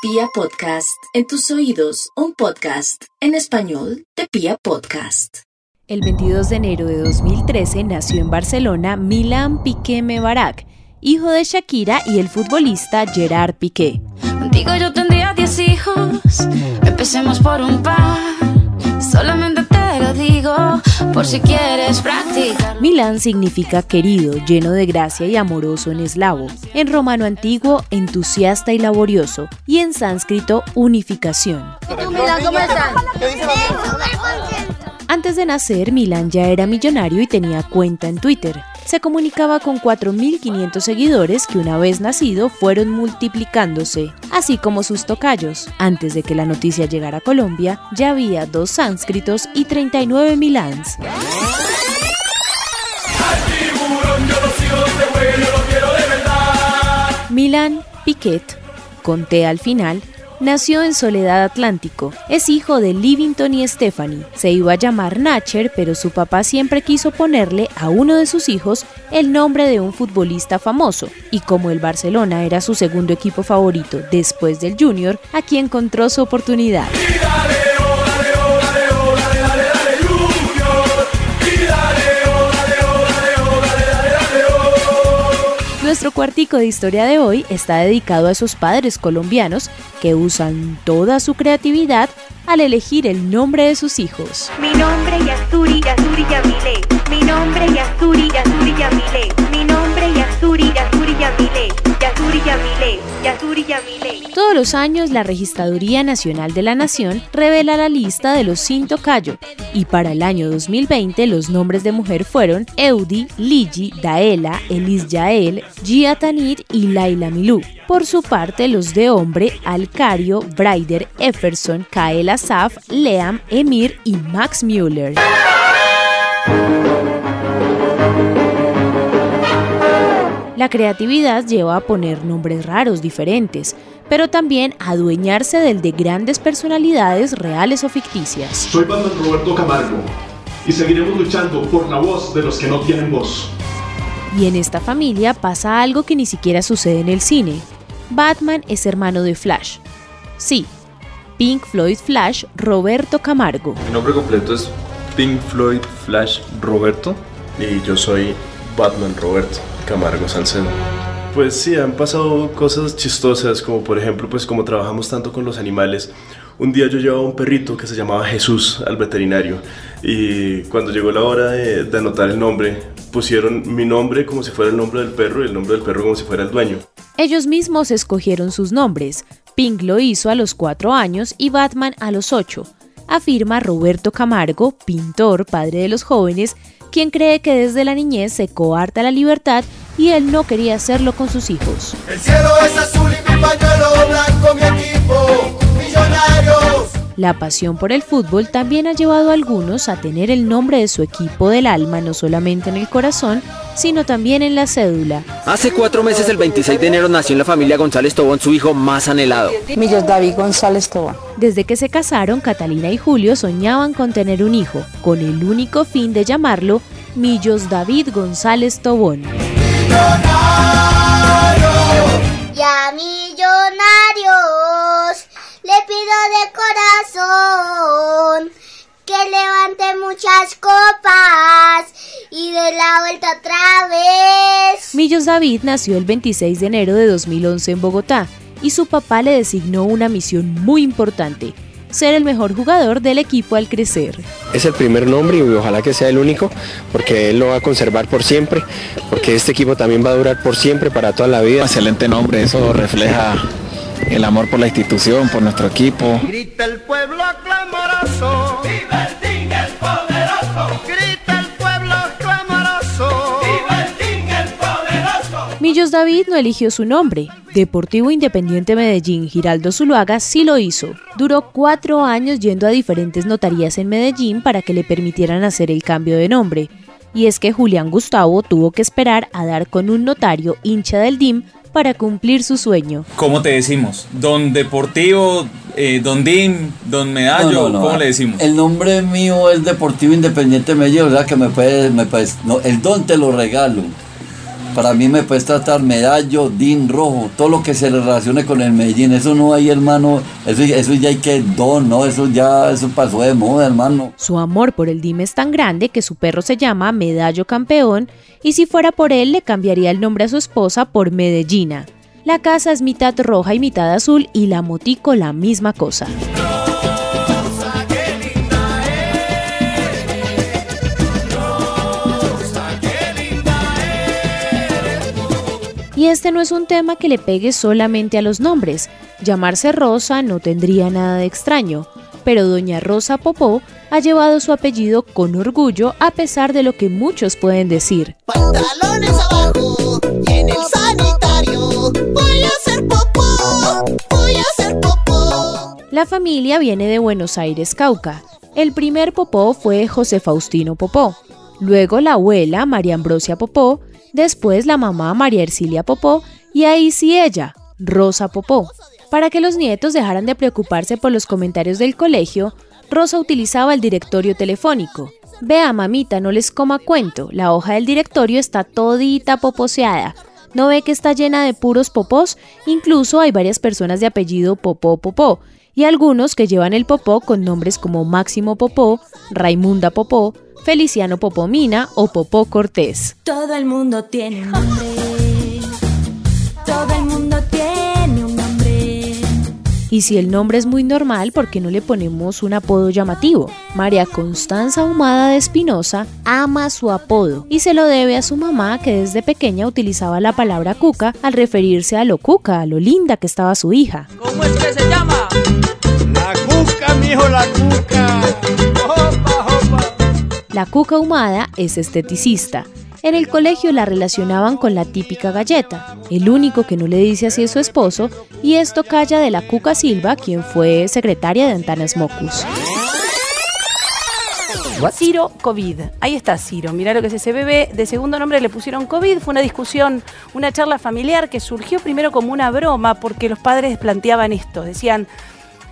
Pia Podcast, en tus oídos, un podcast en español de Pia Podcast. El 22 de enero de 2013 nació en Barcelona Milan Piqué Mebarak, hijo de Shakira y el futbolista Gerard Piqué. Contigo yo tendría 10 hijos, empecemos por un par, solamente te lo digo por si quieres practicar. Milán significa querido, lleno de gracia y amoroso en eslavo, en romano antiguo entusiasta y laborioso, y en sánscrito unificación. Antes de nacer, Milán ya era millonario y tenía cuenta en Twitter. Se comunicaba con 4.500 seguidores que una vez nacido fueron multiplicándose, así como sus tocayos. Antes de que la noticia llegara a Colombia, ya había dos sánscritos y 39 Milans. Milán Piquet, con T al final, nació en Soledad Atlántico. Es hijo de Livington y Stephanie. Se iba a llamar Nacher, pero su papá siempre quiso ponerle a uno de sus hijos el nombre de un futbolista famoso. Y como el Barcelona era su segundo equipo favorito después del Junior, aquí encontró su oportunidad. Nuestro cuartico de historia de hoy está dedicado a esos padres colombianos que usan toda su creatividad al elegir el nombre de sus hijos. Mi nombre es Yasuri, Yasuri Yamile. Mi nombre es Yasuri, Yasuri Yamile. Mi nombre es Yasuri, Yasuri Yamile. Yasuri Yamile, Yasuri Yamile. Todos los años la Registraduría Nacional de la Nación revela la lista de los Cinto Cayo y para el año 2020 los nombres de mujer fueron Eudi, Ligi, Daela, Elis Yael, Gia Tanit y Laila Milú. Por su parte, los de hombre, Alcario, Braider, Efferson, Kael Asaf, Leam, Emir y Max Müller. La creatividad lleva a poner nombres raros diferentes, pero también a adueñarse del de grandes personalidades reales o ficticias. Soy Batman Roberto Camargo y seguiremos luchando por la voz de los que no tienen voz. Y en esta familia pasa algo que ni siquiera sucede en el cine. Batman es hermano de Flash. Sí, Pink Floyd Flash Roberto Camargo. Mi nombre completo es Pink Floyd Flash Roberto y yo soy Batman Roberto Camargo Salcedo. Pues sí, han pasado cosas chistosas, como por ejemplo, pues como trabajamos tanto con los animales, un día yo llevaba un perrito que se llamaba Jesús al veterinario y cuando llegó la hora de, de anotar el nombre, pusieron mi nombre como si fuera el nombre del perro y el nombre del perro como si fuera el dueño. Ellos mismos escogieron sus nombres. Pink lo hizo a los 4 años y Batman a los 8, afirma Roberto Camargo, pintor, padre de los jóvenes, quien cree que desde la niñez se coarta la libertad y él no quería hacerlo con sus hijos. El cielo es azul y mi pañuelo blanco, mi equipo, millonarios. La pasión por el fútbol también ha llevado a algunos a tener el nombre de su equipo del alma no solamente en el corazón, sino también en la cédula. Hace cuatro meses, el 26 de enero, nació en la familia González Tobón su hijo más anhelado. Millos David González Tobón. Desde que se casaron, Catalina y Julio soñaban con tener un hijo, con el único fin de llamarlo Millos David González Tobón. Ya millonarios, le pido de corazón que levante muchas copas y de la vuelta otra vez. Millos David nació el 26 de enero de 2011 en Bogotá y su papá le designó una misión muy importante, ser el mejor jugador del equipo al crecer. Es el primer nombre y ojalá que sea el único, porque él lo va a conservar por siempre, porque este equipo también va a durar por siempre, para toda la vida. Excelente nombre, eso refleja el amor por la institución, por nuestro equipo. Grita el pueblo clamoroso. ¡Viva el el poderoso! Grita el pueblo clamoroso. ¡Viva el el poderoso! Millos David no eligió su nombre. Deportivo Independiente Medellín Giraldo Zuluaga sí lo hizo. Duró cuatro años yendo a diferentes notarías en Medellín para que le permitieran hacer el cambio de nombre. Y es que Julián Gustavo tuvo que esperar a dar con un notario hincha del DIM para cumplir su sueño. ¿Cómo te decimos? ¿Don Deportivo, eh, Don DIM, Don Medallo? No, no, no. ¿Cómo le decimos? El nombre mío es Deportivo Independiente Medellín, o sea que me puedes, me puedes, no, el don te lo regalo. Para mí me puedes tratar medallo, din, rojo, todo lo que se relacione con el Medellín. Eso no hay, hermano. Eso, ya hay que don, ¿no? Eso ya eso pasó de moda, hermano. Su amor por el DIM es tan grande que su perro se llama Medallo Campeón y si fuera por él le cambiaría el nombre a su esposa por Medellina. La casa es mitad roja y mitad azul y la motico la misma cosa. Y este no es un tema que le pegue solamente a los nombres. Llamarse Rosa no tendría nada de extraño, pero doña Rosa Popó ha llevado su apellido con orgullo a pesar de lo que muchos pueden decir. Pantalones abajo y en el sanitario voy a hacer popó, voy a hacer popó. La familia viene de Buenos Aires, Cauca. El primer Popó fue José Faustino Popó, luego la abuela María Ambrosia Popó, después la mamá María Ercilia Popó y ahí sí ella, Rosa Popó. Para que los nietos dejaran de preocuparse por los comentarios del colegio, Rosa utilizaba el directorio telefónico. Vea, mamita, no les coma cuento, la hoja del directorio está todita poposeada. ¿No ve que está llena de puros popós? Incluso hay varias personas de apellido Popó Popó, y algunos que llevan el popó con nombres como Máximo Popó, Raimunda Popó, Feliciano Popomina o Popó Cortés. Todo el mundo tiene nombre. Y si el nombre es muy normal, ¿por qué no le ponemos un apodo llamativo? María Constanza Humada de Espinosa ama su apodo y se lo debe a su mamá que desde pequeña utilizaba la palabra cuca al referirse a lo cuca, a lo linda que estaba su hija. ¿Cómo es que se llama? La cuca, mijo, la cuca. Opa, opa. La cuca humada es esteticista. En el colegio la relacionaban con la típica galleta. El único que no le dice así es su esposo, y esto calla de la Cuca Silva, quien fue secretaria de Antanas Mocus. Ciro COVID. Ahí está Ciro. Mirá lo que es ese bebé. De segundo nombre le pusieron COVID. Fue una discusión, una charla familiar que surgió primero como una broma porque los padres planteaban esto. Decían,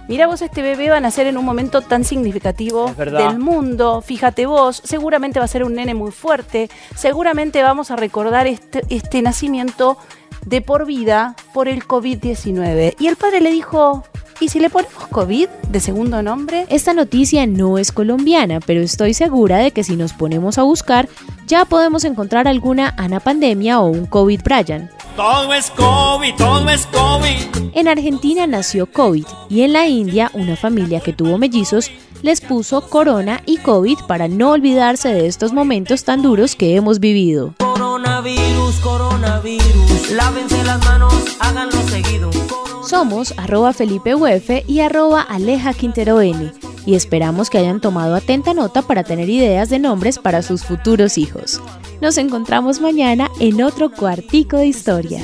Mirá vos, este bebé va a nacer en un momento tan significativo del mundo. Fíjate vos, seguramente va a ser un nene muy fuerte. Seguramente vamos a recordar este, este nacimiento de por vida por el COVID-19. Y el padre le dijo, ¿y si le ponemos COVID de segundo nombre? Esta noticia no es colombiana, pero estoy segura de que si nos ponemos a buscar, ya podemos encontrar alguna Ana Pandemia o un COVID Brian. Todo es COVID, todo es COVID. En Argentina nació COVID y en la India una familia que tuvo mellizos les puso corona y COVID para no olvidarse de estos momentos tan duros que hemos vivido. Coronavirus, coronavirus, lávense las manos, háganlo seguido. Somos arroba Felipe y arroba Aleja Quintero N y esperamos que hayan tomado atenta nota para tener ideas de nombres para sus futuros hijos. Nos encontramos mañana en otro cuartico de historia.